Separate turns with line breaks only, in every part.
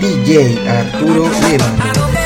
DJ Arturo
Lema.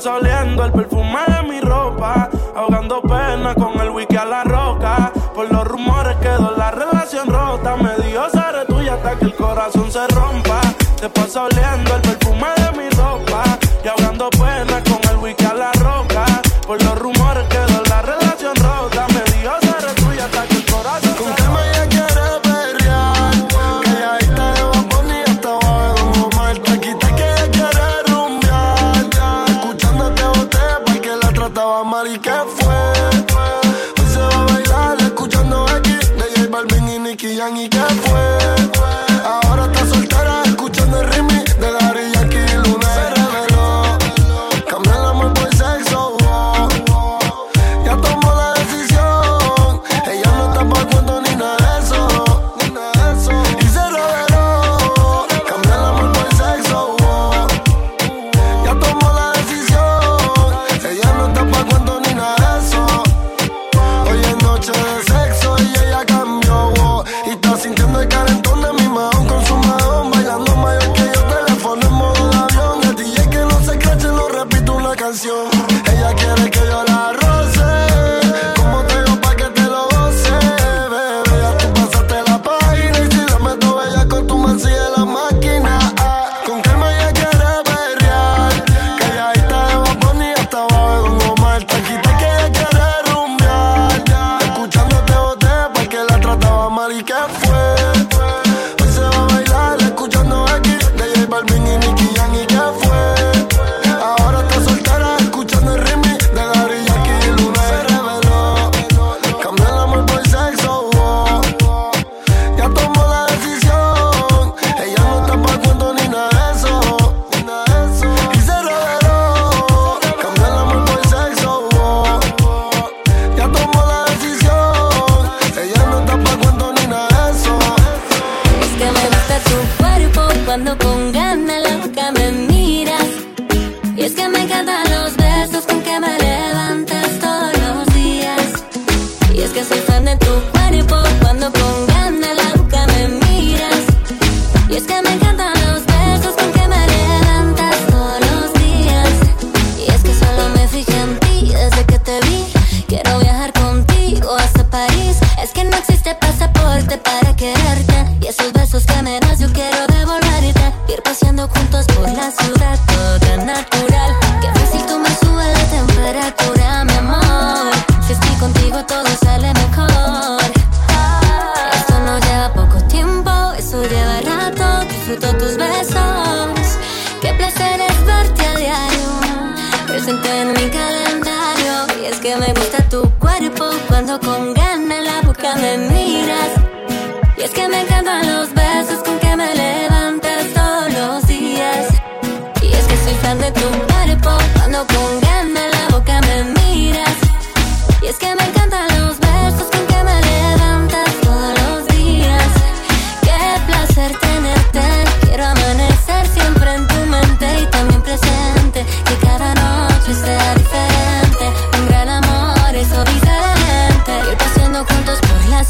estás oliendo el perfume de mi ropa. Ahogando pena con el wiki a la roca. Por los rumores quedó la relación rota. Me dio seré tuya hasta que el corazón se rompa. Te pasa oliendo el perfume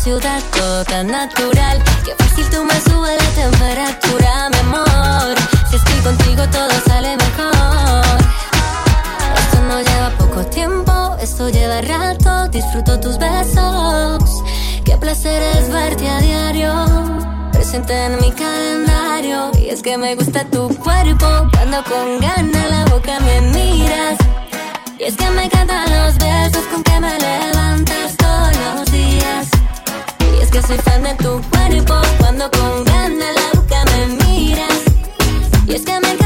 ciudad todo tan natural. Qué fácil tú me subes la temperatura, mi amor. Si estoy contigo todo sale mejor. Esto no lleva poco tiempo, esto lleva rato. Disfruto tus besos. Qué placer es verte a diario presente en mi calendario. Y es que me gusta tu cuerpo, cuando con ganas la boca me miras. Y es que me encantan los besos con que me levantas. Soy fan de tu cuerpo cuando con ganas la boca me miras. Y es que me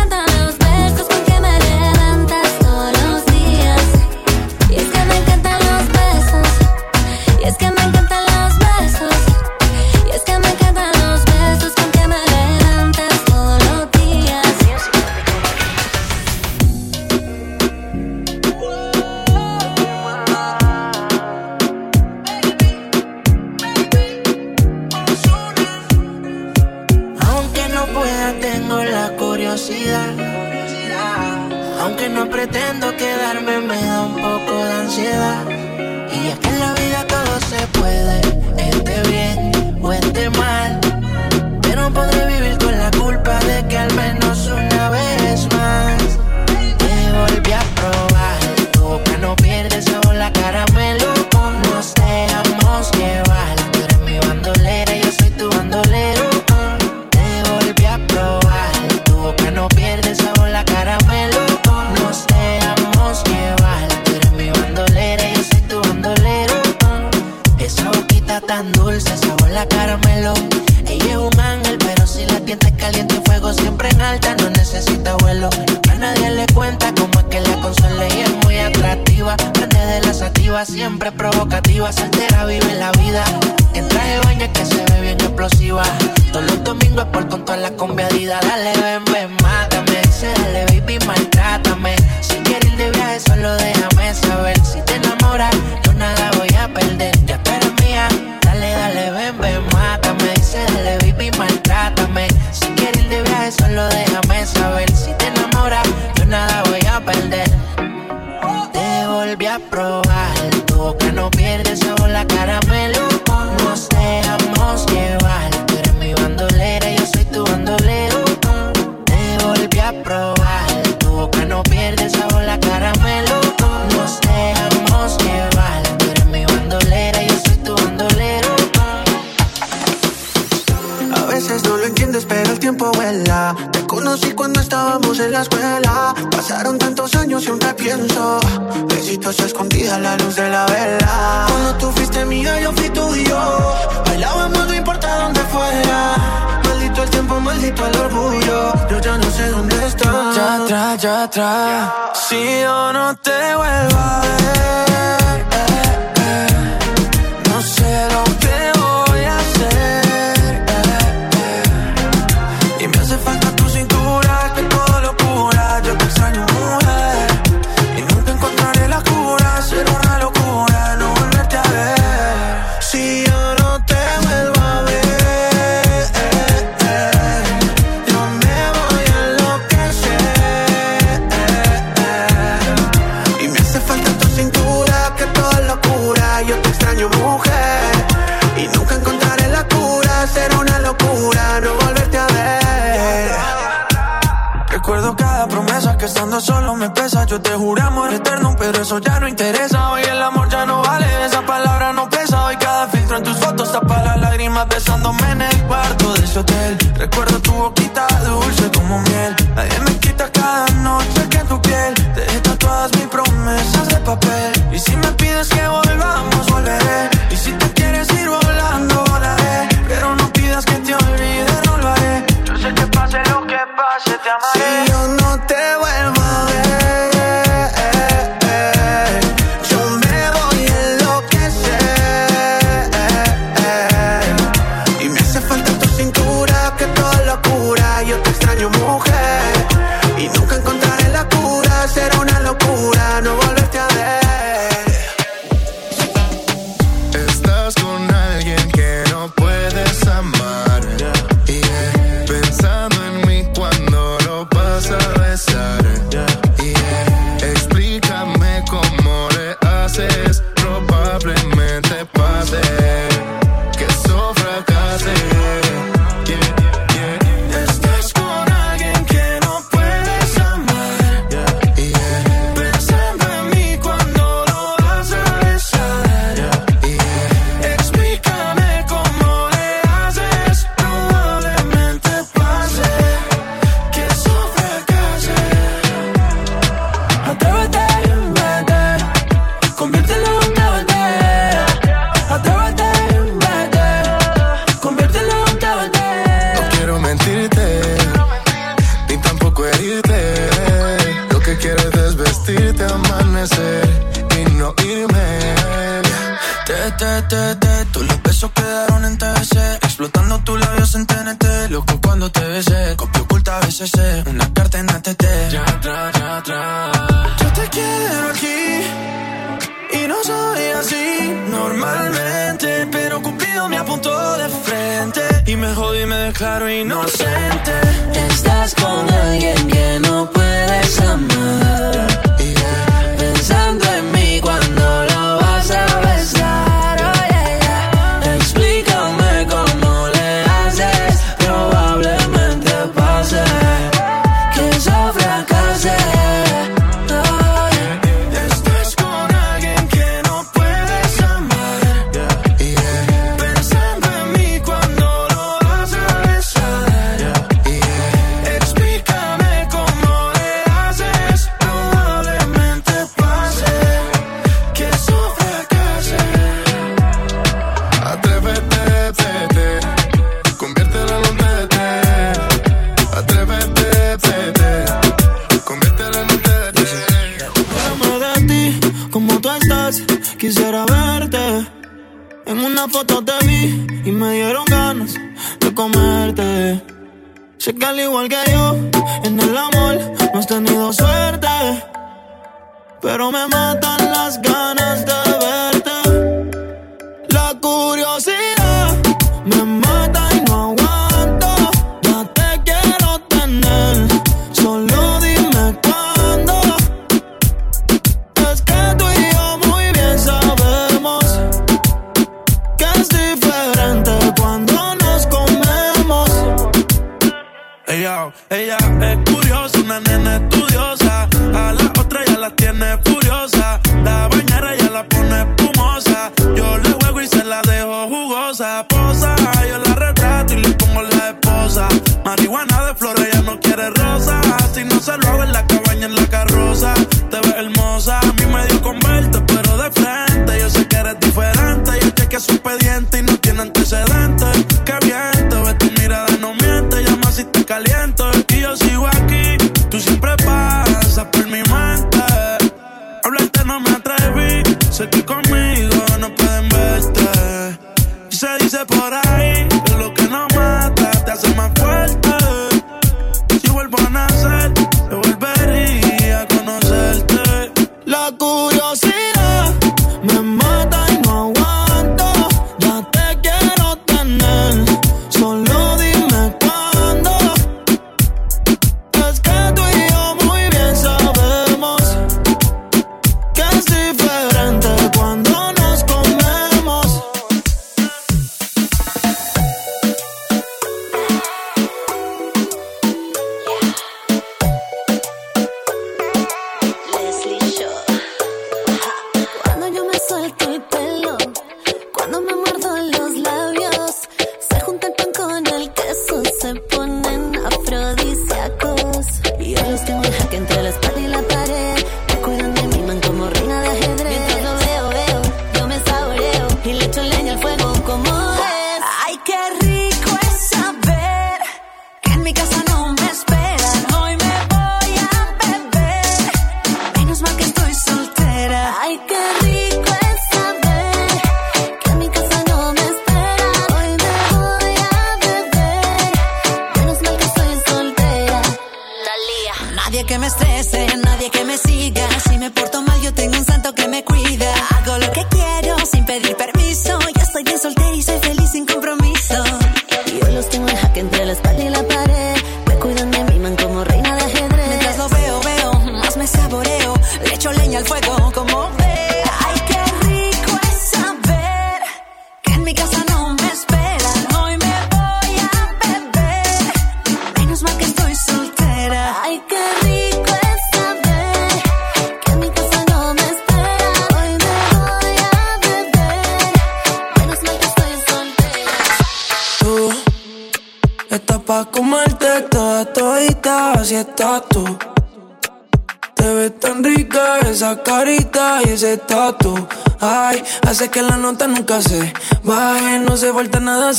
atrás. solo me pesa. Yo te juré amor eterno, pero eso ya no interesa. Hoy el amor ya no vale, esa palabra no pesa. Hoy cada filtro en tus fotos tapa las lágrimas besándome en el cuarto de ese hotel. Recuerdo tu boquita dulce como miel. Nadie me quita cada noche que en tu piel te tatuadas mis promesas de papel. Y si me pides que voy te. Todos los besos quedaron en TBC. Explotando tus labios en TNT. Loco cuando te besé. Copia oculta BCC. Eh. Una carta en ATT. Ya atrás, ya atrás. Yo te quiero aquí. Y no soy así normalmente. Pero Cupido me apuntó de frente. Y me jodí y me declaro inocente.
Estás con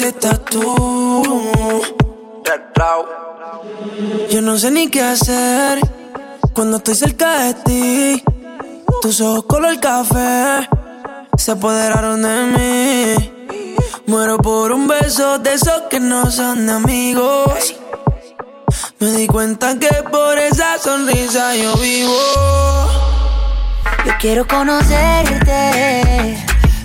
estás tú Yo no sé ni qué hacer Cuando estoy cerca de ti Tus ojos color café Se apoderaron de mí Muero por un beso de esos que no son de amigos. Me di cuenta que por esa sonrisa yo vivo.
Yo quiero conocerte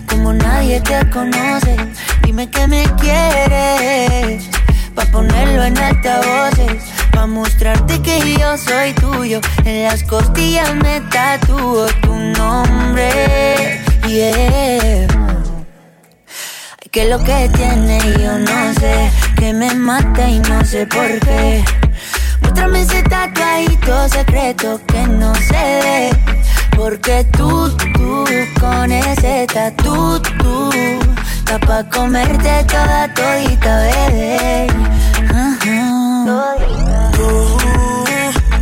como nadie te conoce. Dime que me quieres pa ponerlo en altavoces, pa mostrarte que yo soy tuyo. En las costillas me tatúo tu nombre. Yeah. Ay, que lo que tiene yo no sé, que me mata y no sé por qué. Muéstrame ese tatuadito secreto que no se ve. Porque tú, tú, con ese tatu, tú, está pa' comerte toda todita, bebé. Ajá.
Tú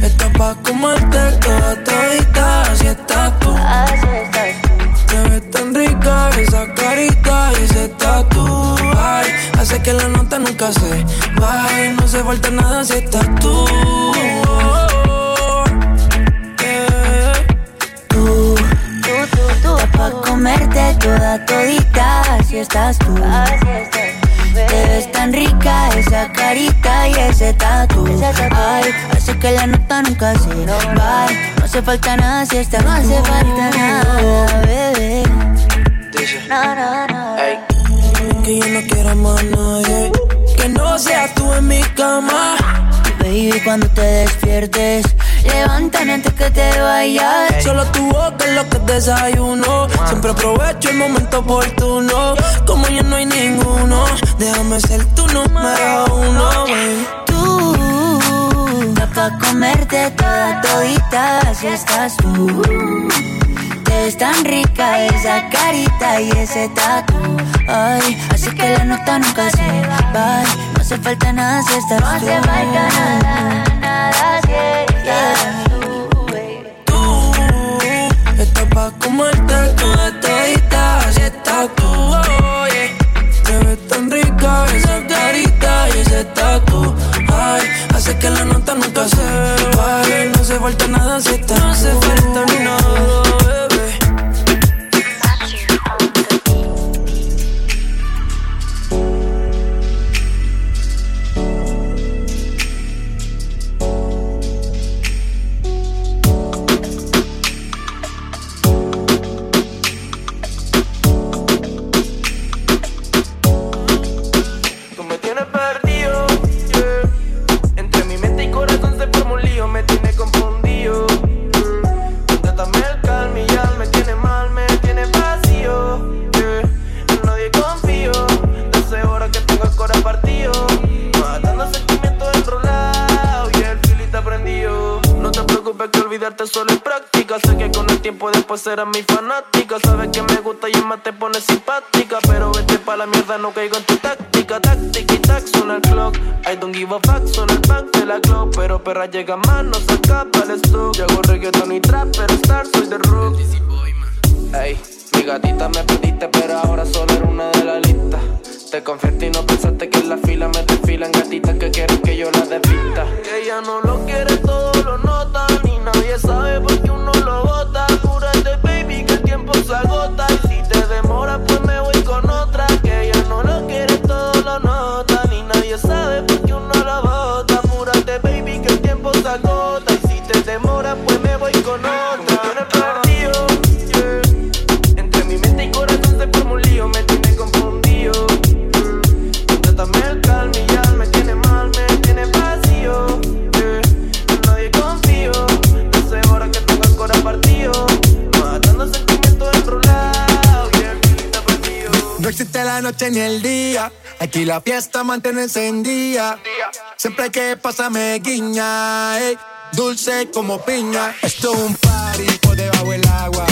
estás pa' comerte toda todita, así estás tú.
Así estás tú.
Te ves tan rica esa carita y ese tatu. Ay, hace que la nota nunca se baje. No se falta nada si estás tú.
Tú, pa' comerte toda todita, así estás tú. Te ves tan rica esa carita y ese tatu. Ay, hace que la nota nunca se va. No hace falta nada si estás No hace falta nada, bebé. No, no, no.
Que yo no quiero más nadie. Que no seas tú en mi cama.
Baby, cuando te despiertes, levántame antes que te vayas.
Solo tu boca es lo que desayuno. Siempre aprovecho el momento oportuno. Como ya no hay ninguno, déjame ser tu número uno, baby.
Tú, pa' comerte toda todita, así estás tú. Te ves tan rica esa carita y ese tatu. Ay, así que la nota nunca se va. No hace falta nada si estás tú. No hace falta nada, nada si estás tú, baby.
Tú estás pa' comerte toda todita,
noche ni el día. Aquí la fiesta mantiene encendida. Siempre que pasa me guiña. ey, dulce como piña. Esto es un party por debajo del agua.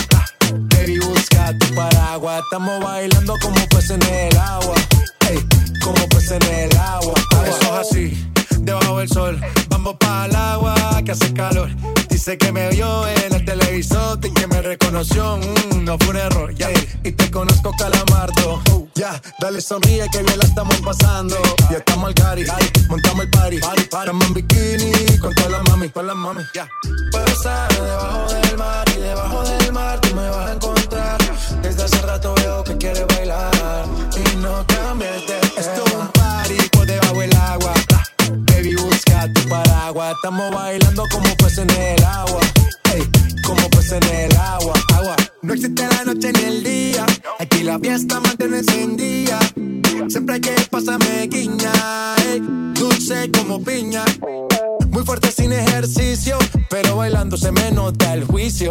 Baby, busca tu paraguas. Estamos bailando como pues en el agua. ey, como pues en el agua. Eso es así, debajo del sol. Vamos para el agua que hace calor. Dice que me vio en el televisor y que me reconoció. mm, no fue un error, ya. Y te conozco, calamardo. Uh, ya, dale sonríe que bien la estamos pasando. Ya estamos al cari, montamos el party. Estamos en bikini con todas las mami, con las mami. Ya. Puedo estar debajo del mar y debajo del mar tú me vas a encontrar. Desde hace rato veo que quieres bailar y no cambies de Esto es un party por debajo del agua. Baby, busca tu paraguas. Estamos bailando como pues en el agua. Ey, como pues en el agua. Agua. No existe la noche ni el día. Aquí la fiesta mantiene encendida. Siempre que pasa me guiña. ey, dulce como piña. Muy fuerte sin ejercicio. Pero bailando se me nota el juicio.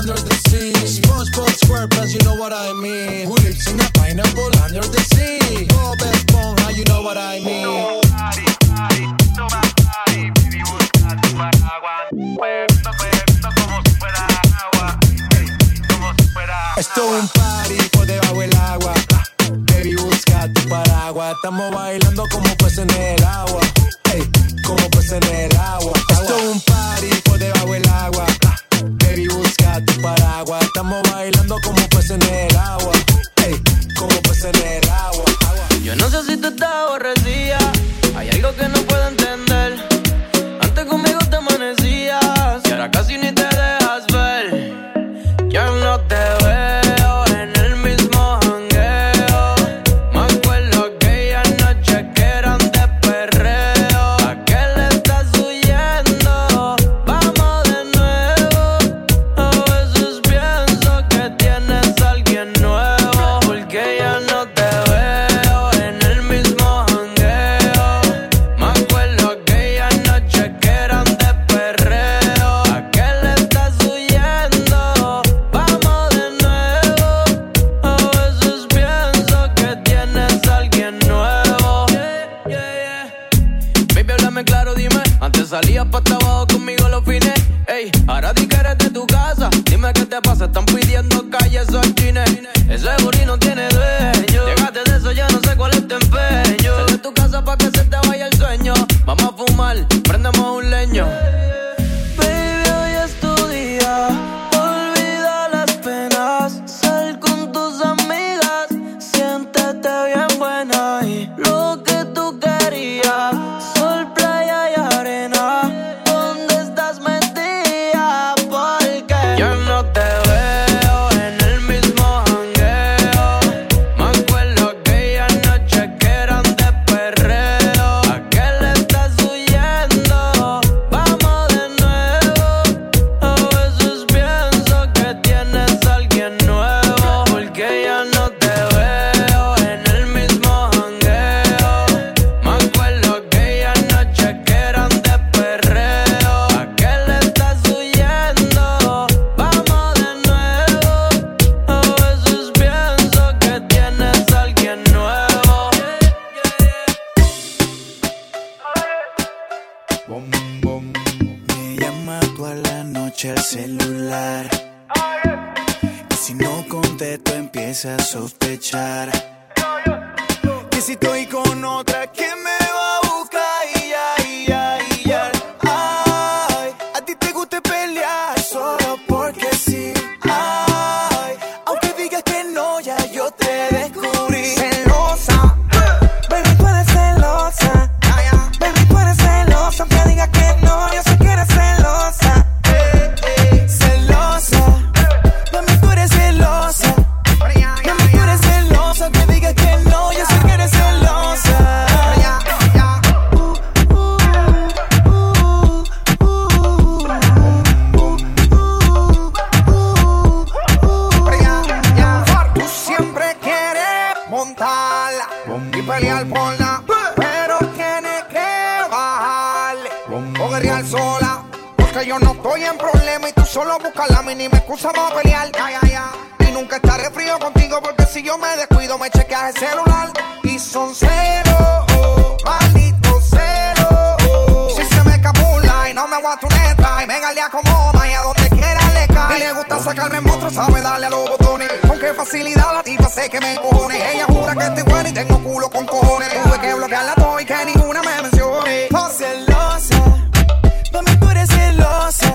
under the sea? SpongeBob SquarePants, you know what I mean. Who lives in a pineapple under the sea? Bob Esponja, you know what I mean. Esto es un party por debajo del agua. Baby, busca tu paraguas. Estamos bailando como pues en el agua.
son cero, oh, maldito cero. Oh. Si se me capula y no me aguanto una extra, y me galea como y a donde quiera le cae. Y le gusta sacarme en monstruo, sabe darle a los botones. Con qué facilidad la tipa sé que me cojones. Ella jura que estoy buena y tengo culo con cojones. Tuve que bloquearla todo y que ninguna me mencione.
Por celosa, mami, tú eres celosa.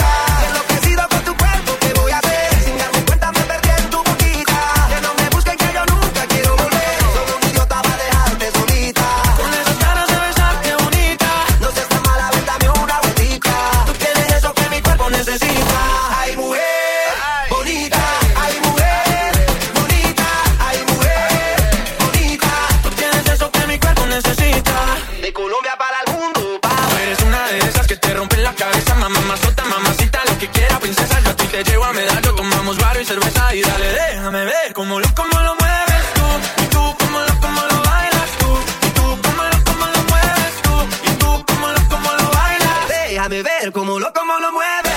y dale, déjame ver cómo lo, cómo lo mueves tú. Y tú, cómo lo, cómo lo bailas tú. Y tú, cómo lo, cómo lo mueves tú. Y tú, cómo lo, cómo lo bailas.
Déjame ver cómo lo, cómo lo mueves.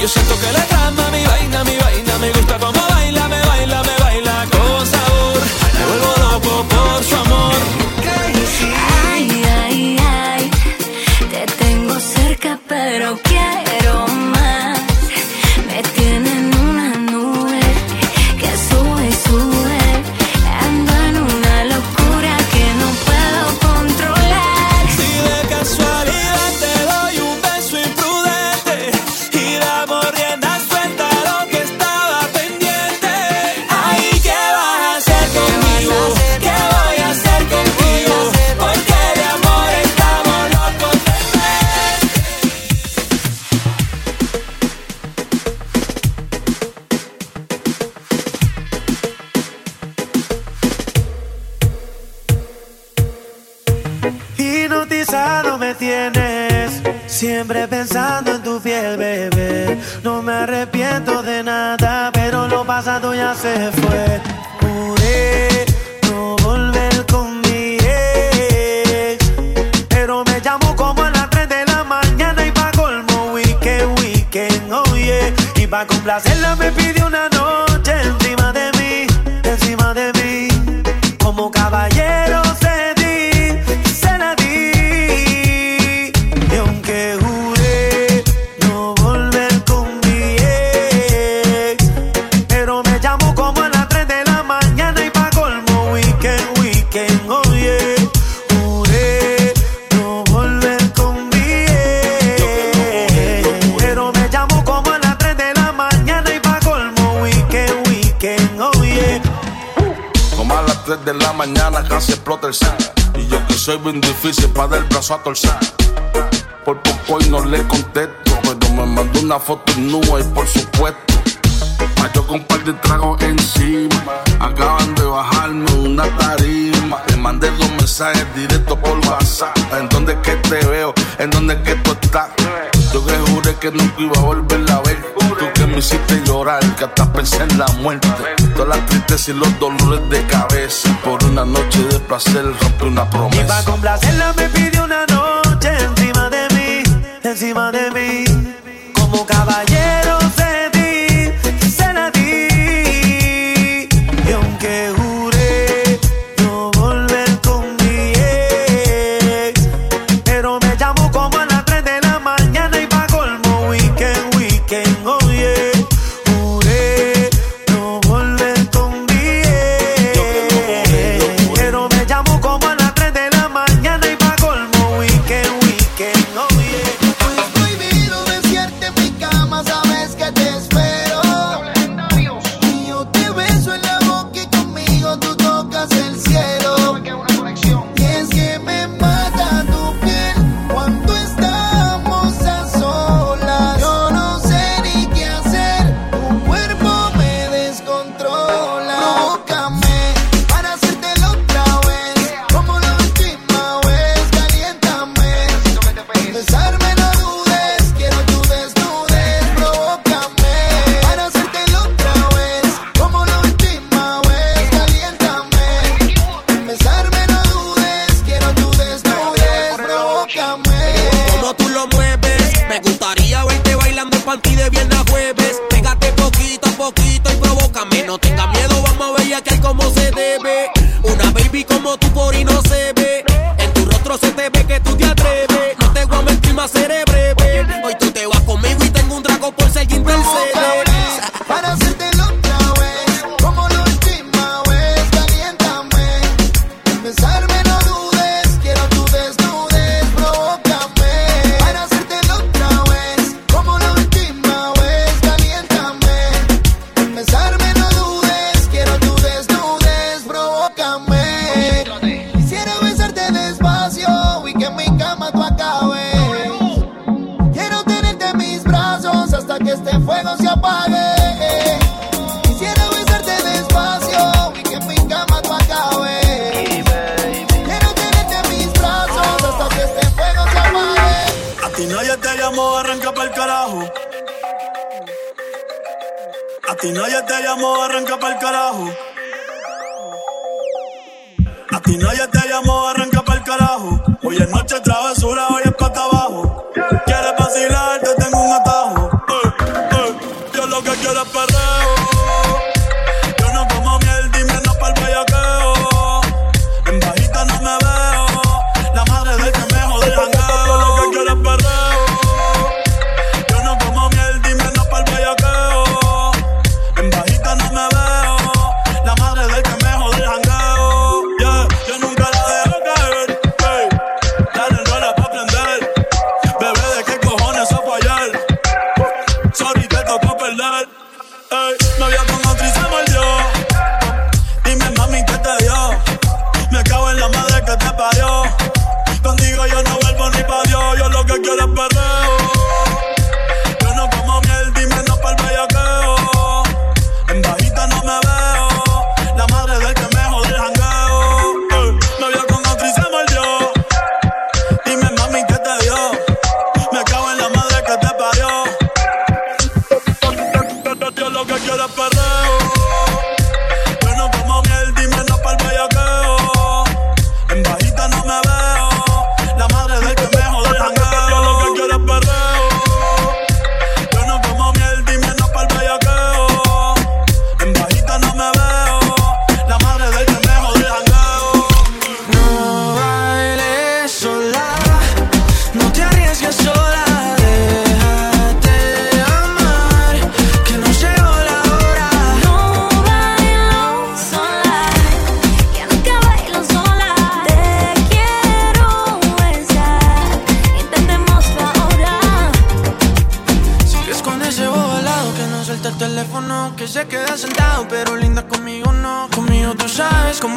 yo siento que le
complacerla me pidió una noche encima de mí, encima de mí. Como caballero mañana
casi explota el sac. Y yo que soy bien difícil para dar el brazo a torcer. Por poco y no le contesto, pero me mandó una foto nua y por supuesto. Ah, yo con un par de tragos encima, acaban de bajarme una tarima. Le mandé dos mensajes directos por WhatsApp. ¿En dónde es que te veo? ¿En dónde es que tú estás? Yo que juré que nunca iba a volverla a ver. Tú que me hiciste llorar, que hasta pensé en la muerte. Todas las tristezas y los dolores de cabeza. Por una noche de placer rompe una
promesa. Y
para
complacerla me pidió una noche encima de mí, encima de mí. Como caballero.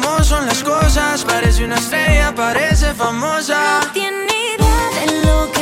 cómo son las cosas. Parece una estrella, parece famosa.
No tiene idea de lo que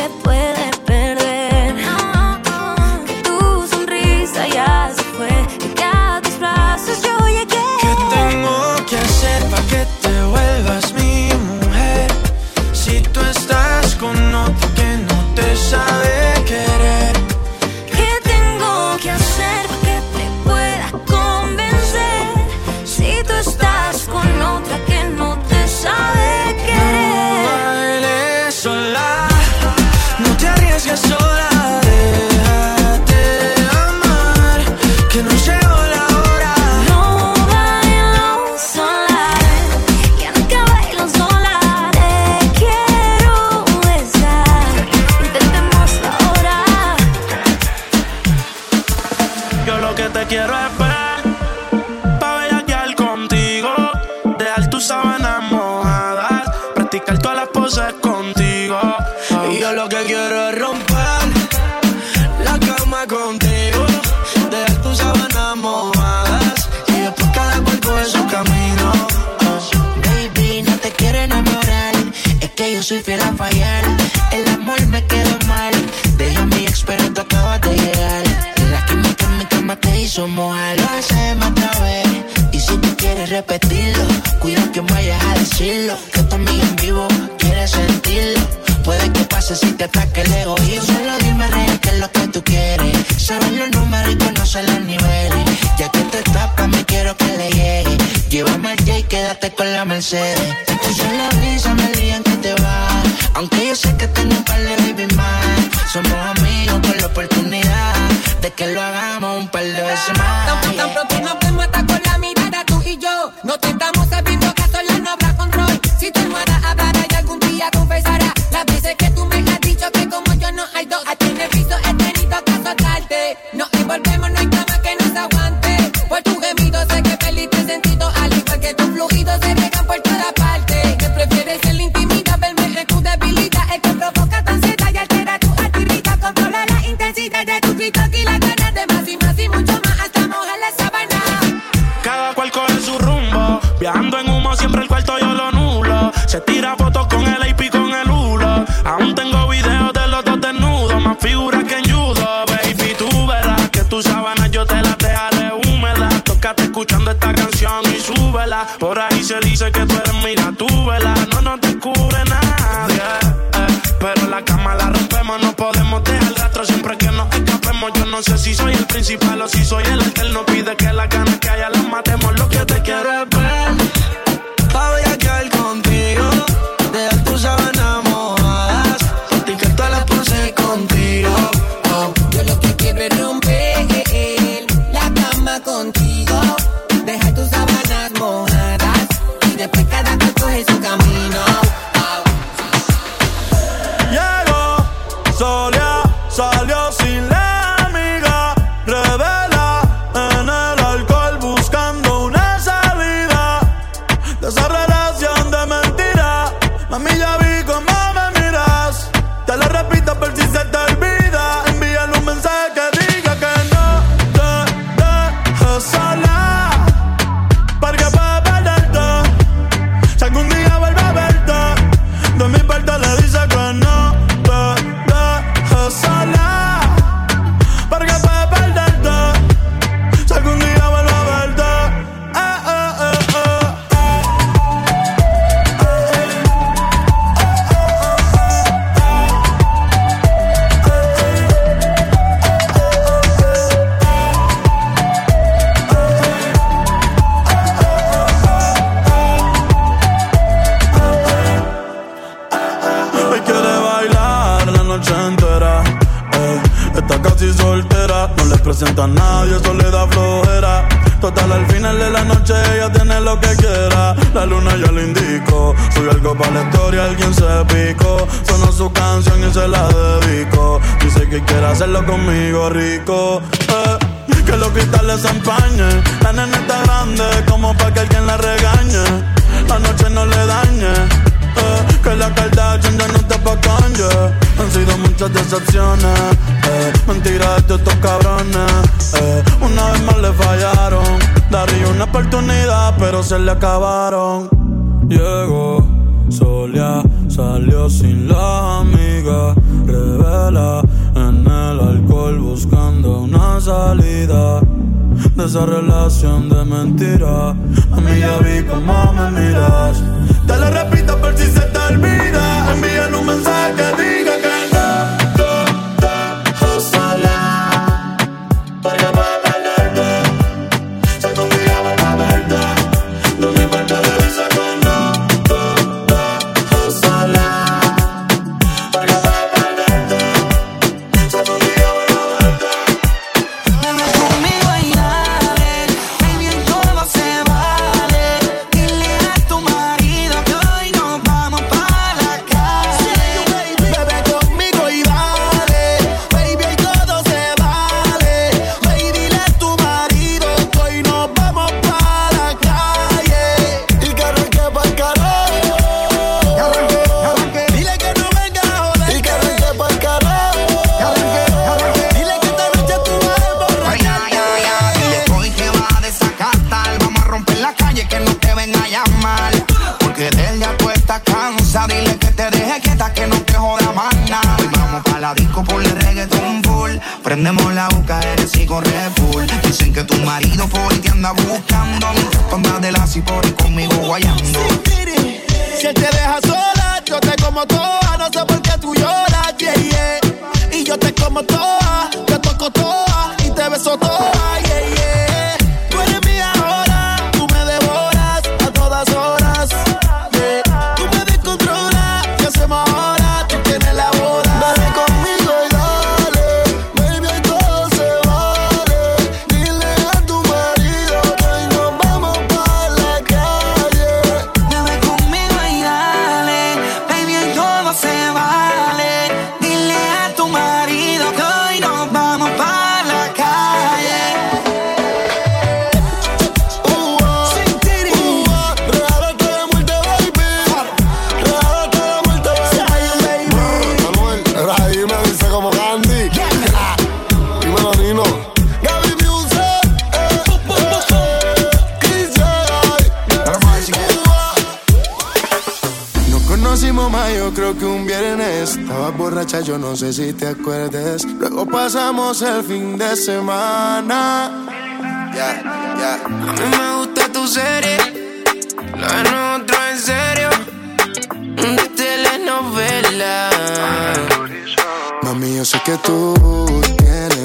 somos amigos con la oportunidad de que lo hagamos un par de veces más.
Tan, tan pronto nos vemos hasta con la mirada tú y yo, no te estamos sabiendo Se
tira fotos con el AP con el hula. Aún tengo videos de los dos desnudos, más figuras que en judo, baby. Tú verás que tus sábanas yo te las dejaré húmedas. Tócate escuchando esta canción y súbela. Por ahí se dice que tú eres mira, tú vela. No nos descubre nadie. Eh, pero la cama la rompemos, no podemos dejar rastro siempre que nos escapemos. Yo no sé si soy el principal o si soy el eterno. Pide que
Estabas borracha, yo no sé si te acuerdes. Luego pasamos el fin de semana.
A mí me gusta tu serie, la de nosotros en serio, de telenovela.
Mami, yo sé que tú tienes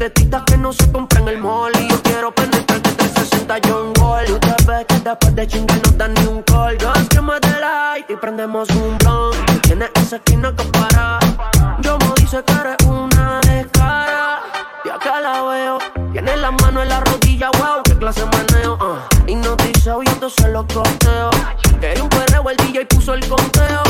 de nalguitetitas que no se compra en el mall. Y yo quiero penetrarte 360 John Wall. Tú te ves que después de chingar no dan ni un call. Yo me dé light y prendemos un blunt. Tienes esa esquina que para. Yo me dice que eres una descara. Y acá la veo. Tiene la mano en la rodilla, wow, qué clase de meneo. Uh. Hipnotizado y entonces lo costeo. Quería un perreo, el DJ puso el conteo.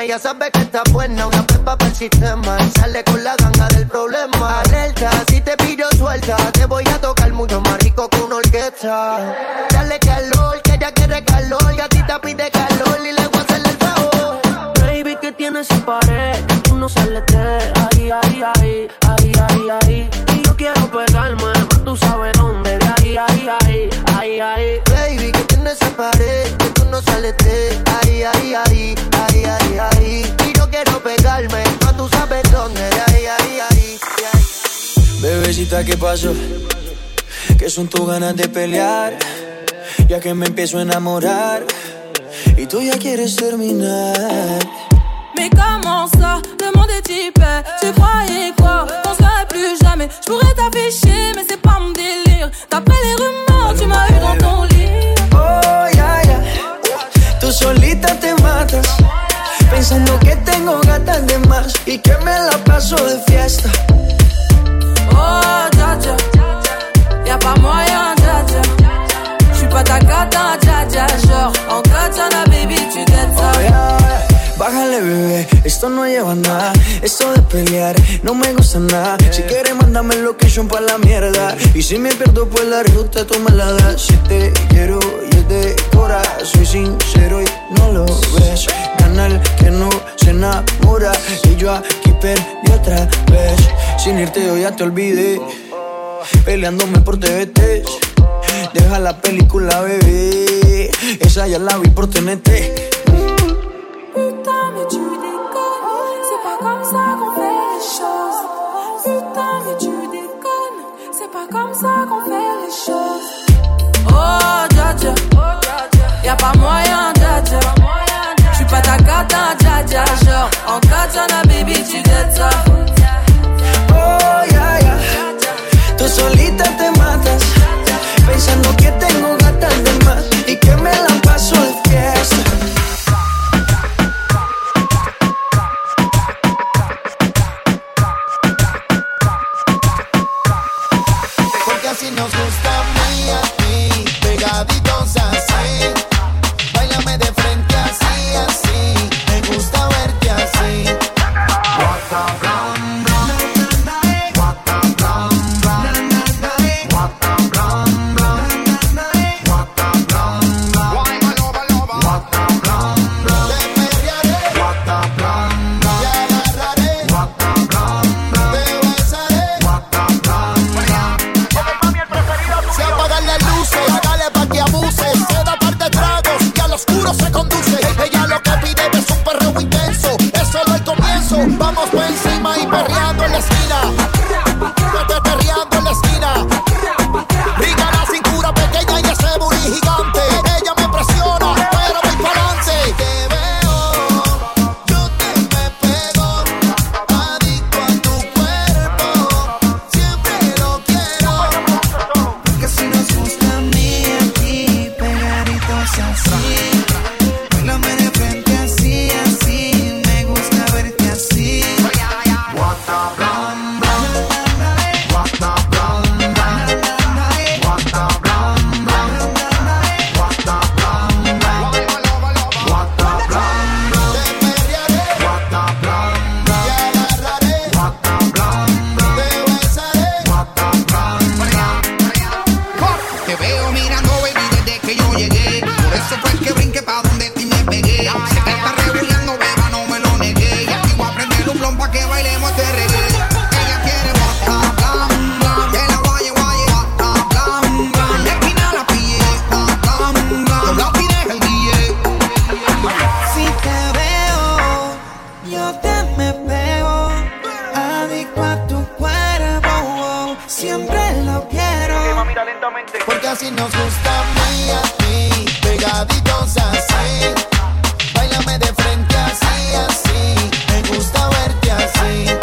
Sin ya sabes que está buena, una pepa para el sistema. Y sale con la ganga del problema. Alerta, si te pillo suelta, te voy a tocar mucho más rico que una orquesta. Dale calor, que ella quiere calor, gatita pide calor y le voy a hacer el favor.
Baby, que tienes esa pared que tú no sales de ahí, ahí, ahí, ahí, ahí, ahí. Y yo quiero pegarme, tú sabes dónde, de ahí, ahí, ahí, ahí, ahí.
Baby, que tienes esa pared no de ahí, ahí, ahí, ahí, ahí, ahí. Y yo quiero pegarme, más tú sabes dónde, de ahí, ahí, ahí, de ahí.
Bebecita, ¿qué pasó? Que son tus ganas de pelear? Ya que me empiezo a enamorar. Y tú ya quieres terminar.
Mais comment ça, le monde est hyper? Tu croyais quoi, qu'on serait plus jamais Je pourrais t'afficher, mais c'est pas mon délire D'après les rumeurs, tu m'as eu dans ton lit
Oh. Tú solita te matas. Pensando que tengo gatas de más. Y que me la paso de fiesta.
Oh, dja Y'a pas moyen, dja J'suis pas ta gata, dja Genre, en katana, baby, tu dettes ça
Bájale, bebé, esto no lleva nada. Esto de pelear no me gusta nada. Si quieres, mándame location pa' la mierda. Y si me pierdo por la ruta, tú me la das. Si te quiero y es soy sincero y no lo ves. Gana el que no se enamora. Y yo aquí perdí otra vez. Sin irte, yo ya te olvidé. Peleándome por TVT. Deja la película, bebé. Esa ya la vi por TNT.
Putain, mais tu déconnes C'est pas comme ça Putain, C'est pas comme ça qu'on fait les choses Y'a pas moyen, dja dja J'suis pas ta gata, dja dja Genre, en katana, baby, tu dettes ça
Oh, ya, ya. Tú solita te matas. Pensando que tengo gatas de más. Y que
다 Así, Bailame de frente así, así. Me gusta verte así.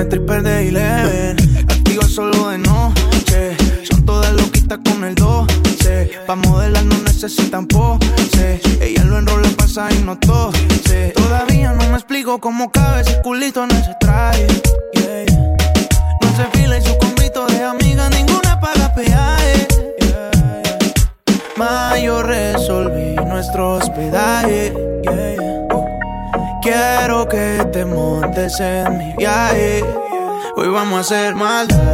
una stripper de Ile hacer maldad.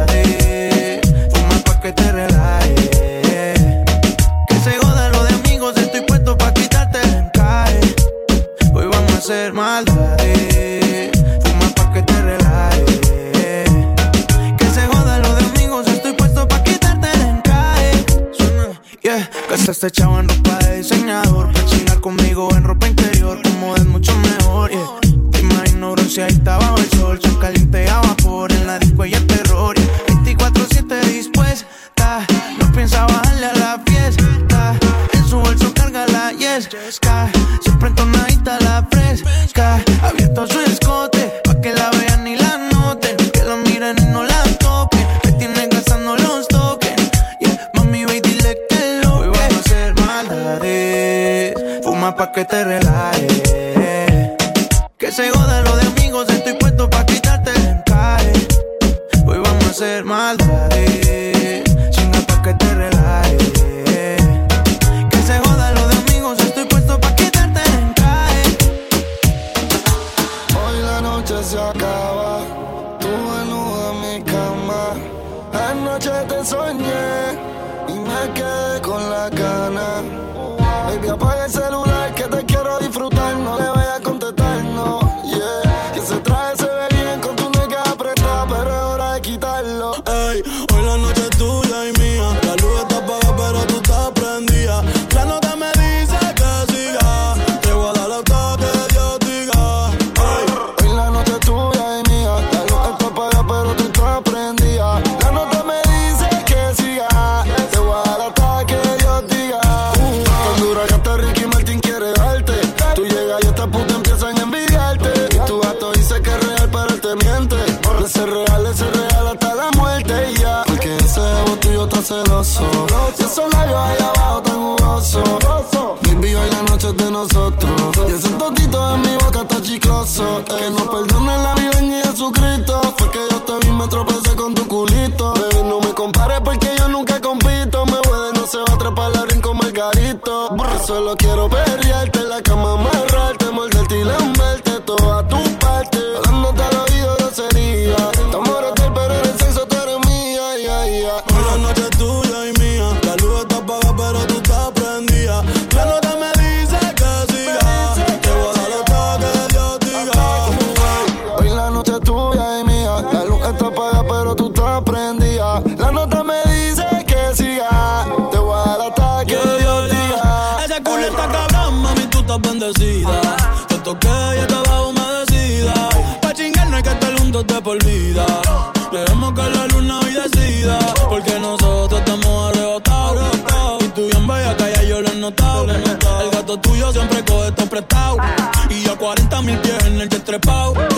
no, no,
Oh.